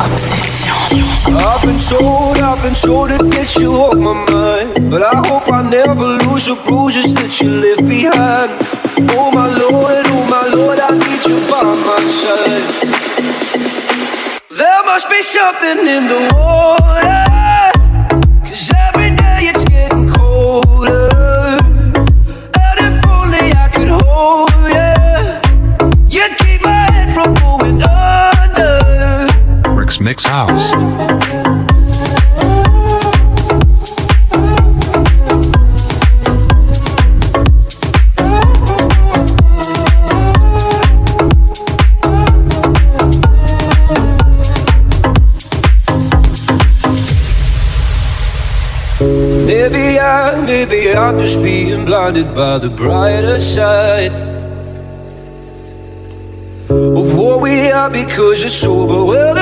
Obsession. I've been told, I've been told to get you off my mind. But I hope I never lose the bruises that you left behind. Oh my lord, oh my lord, I need you by my side. There must be something in the water. Cause every Mix House. Maybe I, maybe I'm just being blinded by the brighter side of what we are because it's over. Well,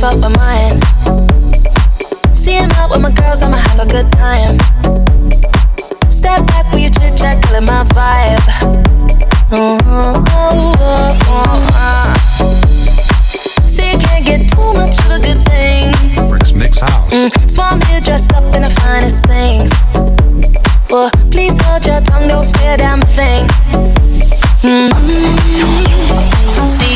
Money, so don't mine. Seeing out with my girls, I'ma have a good time. Step back with your chit chat, killing my vibe. Oh, oh, oh, oh, oh. See, you can't get too much of a good thing. Rick's Mix House. Mm, so I'm here dressed up in the finest things. Well, please hold your tongue, don't say a damn thing. Mm.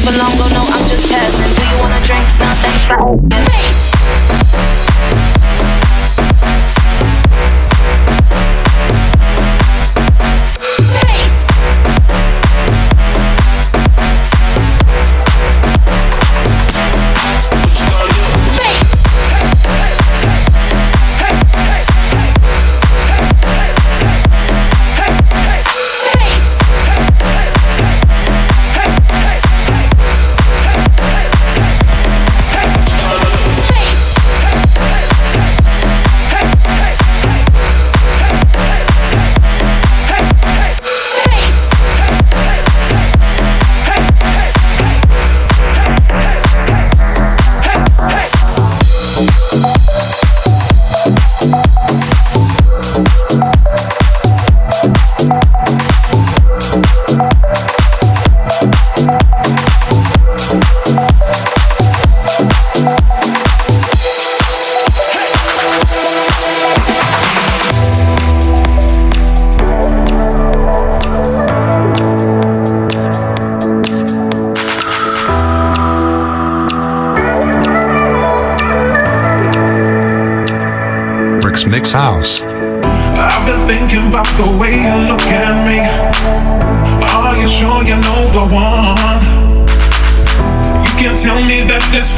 for long, go no, I'm just passing. Do you wanna drink? Nah, thanks, bye.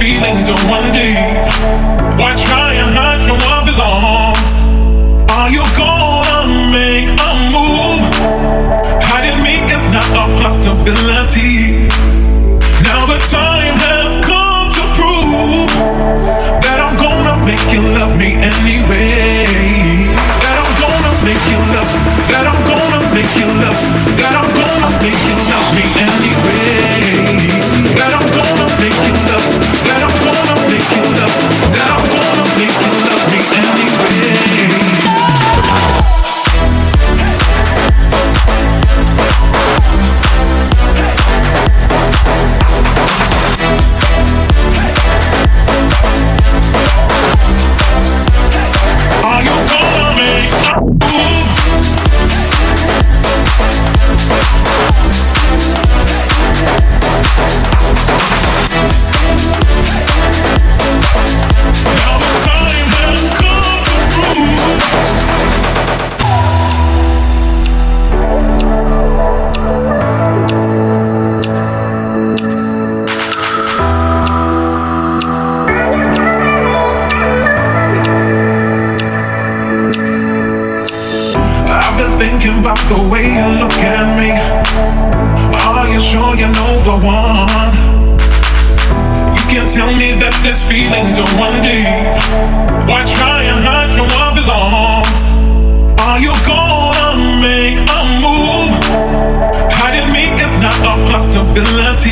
feeling to one day? Why try and hide from what belongs? Are you gonna make a move? Hiding me is not a possibility. Now the time has come to prove that I'm gonna make you love me anyway make you I'm gonna make you up. I'm gonna make you love me anyway. I'm gonna make you up. I'm gonna make. Good luck to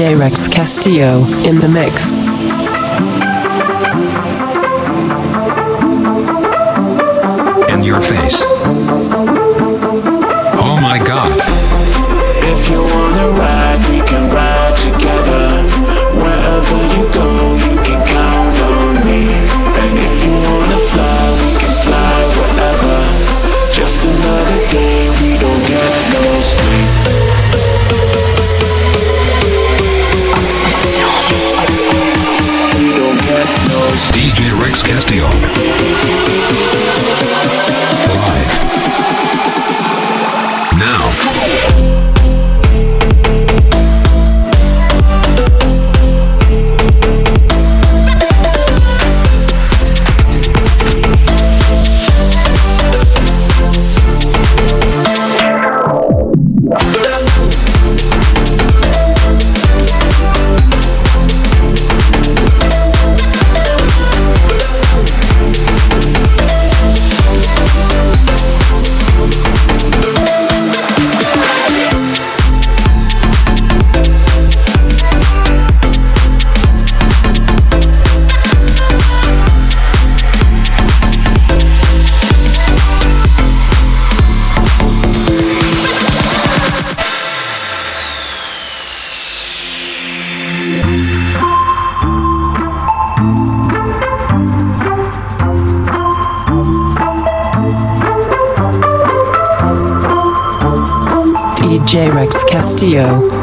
DJ Rex Castillo in the mix. In your face. Radio.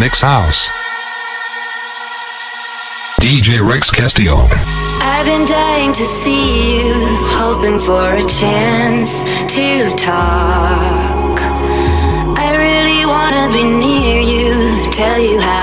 Nick's house. DJ Rex Castillo. I've been dying to see you, hoping for a chance to talk. I really wanna be near you, tell you how.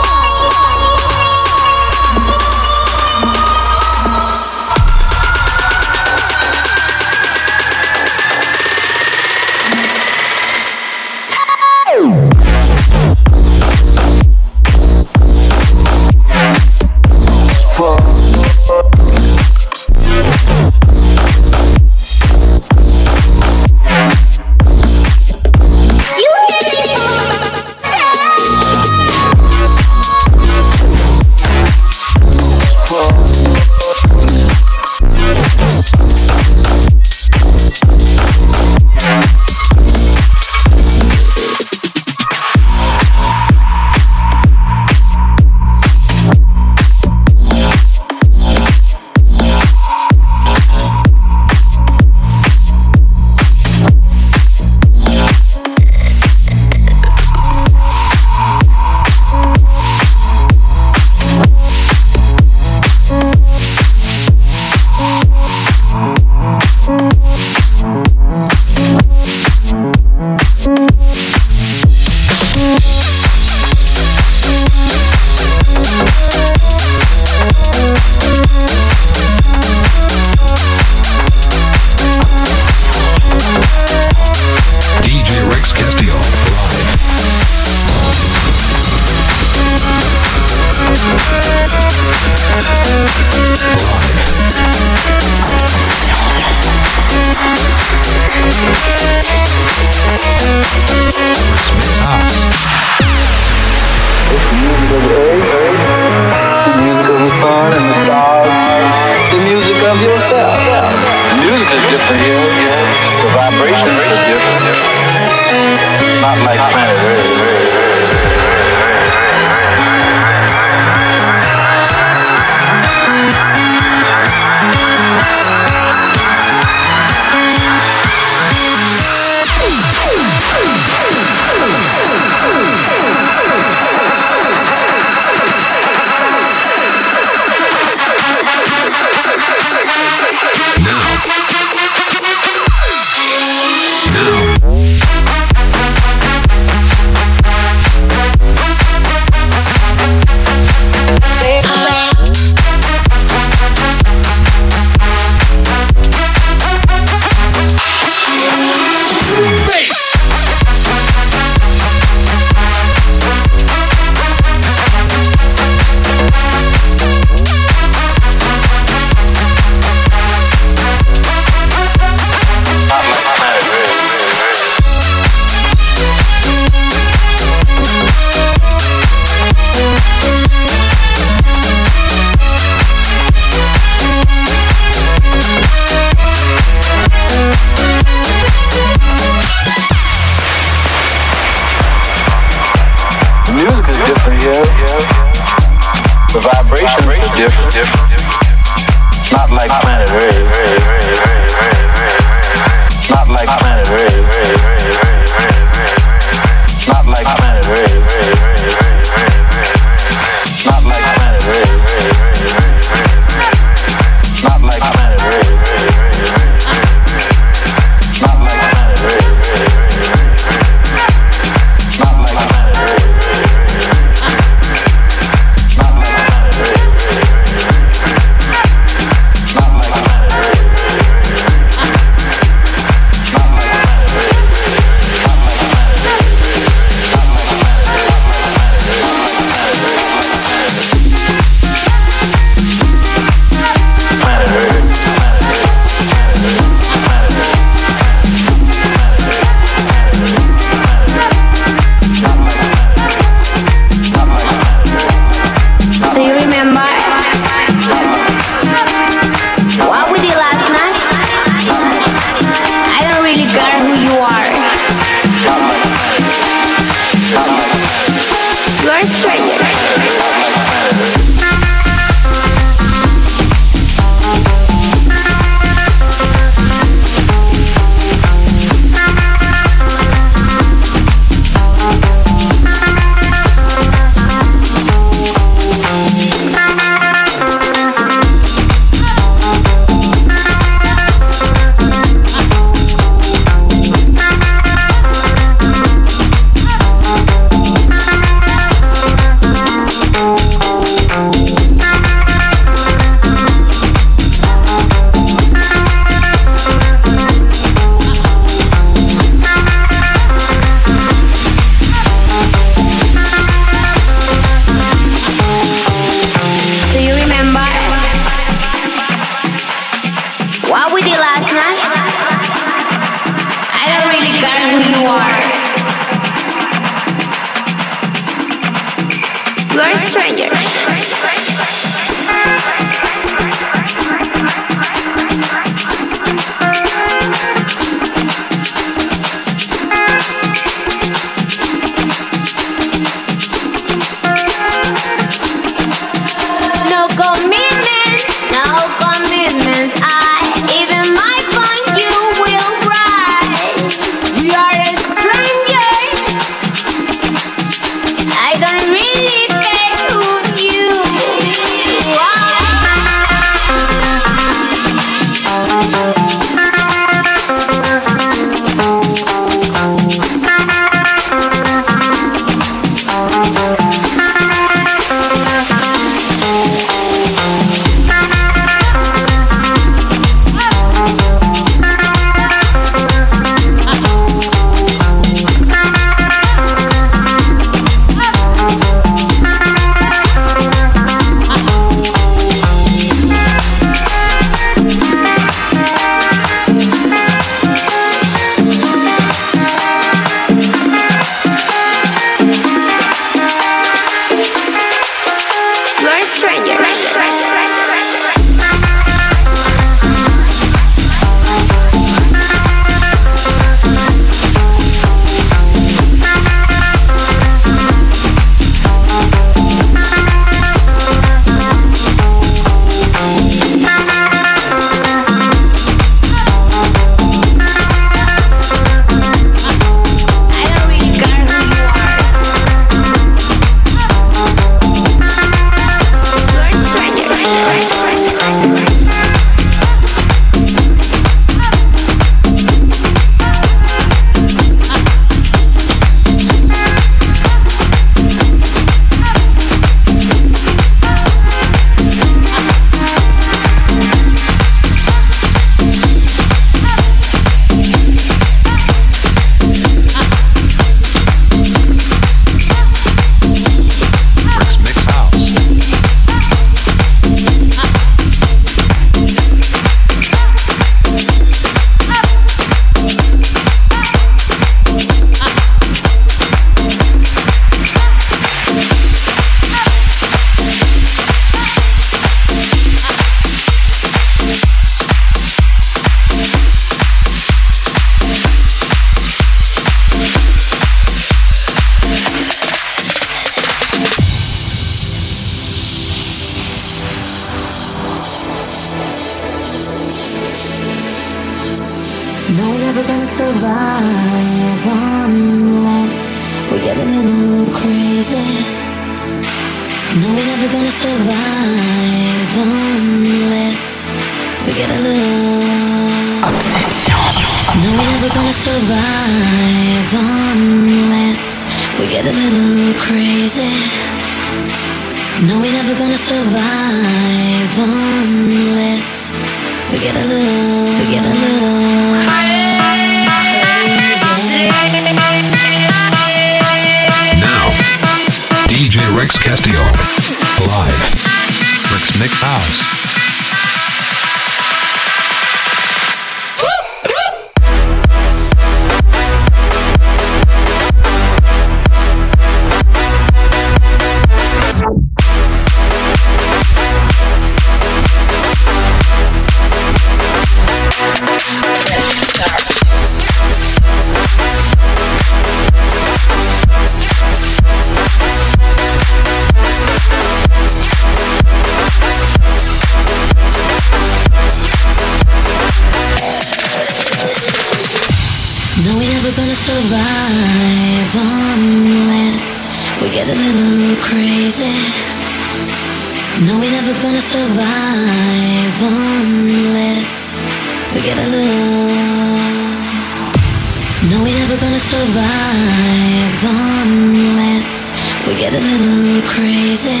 survive unless we get a little crazy.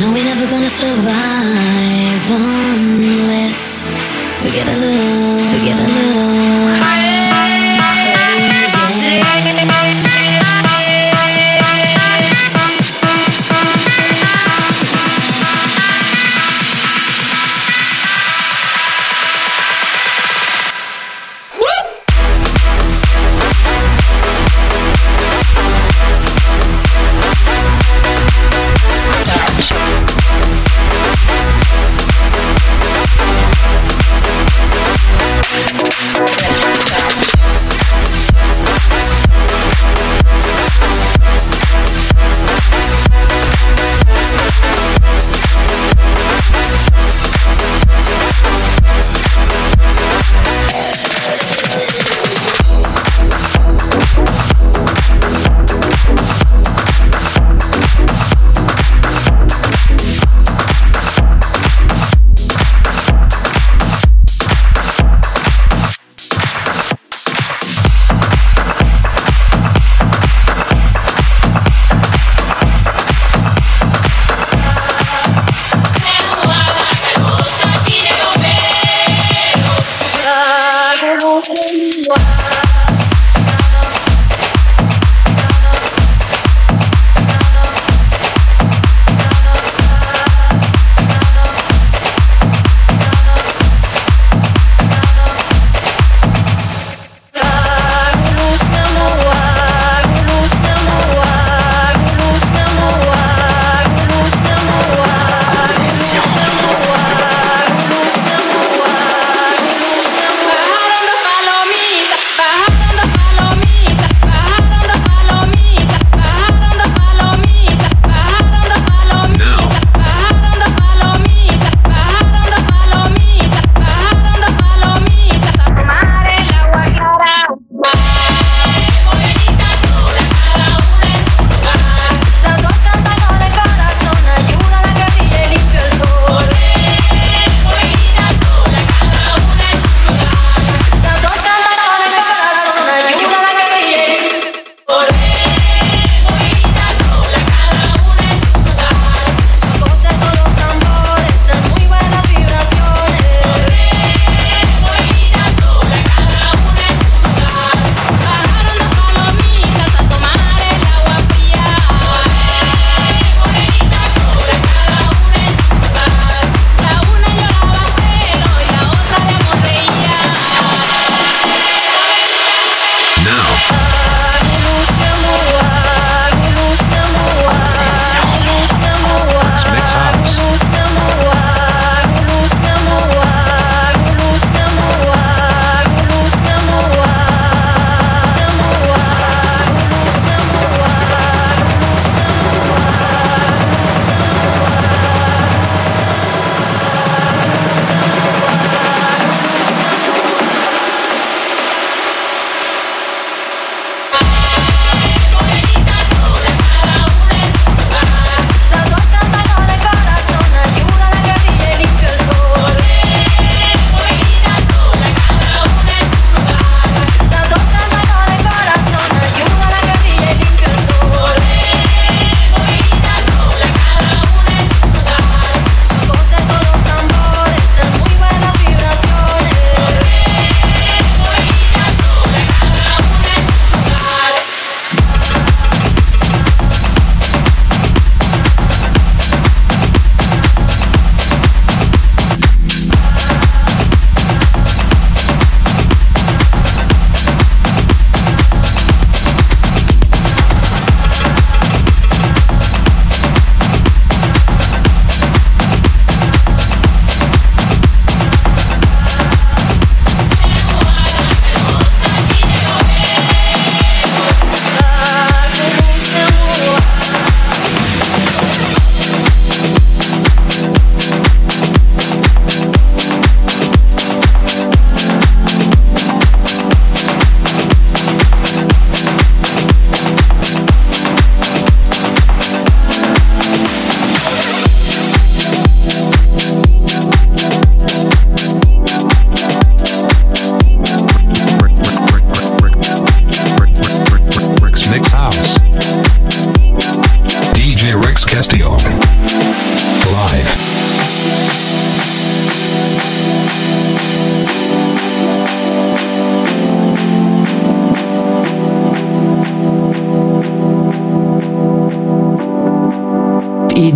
No, we're never gonna survive unless we get a little, we get a little.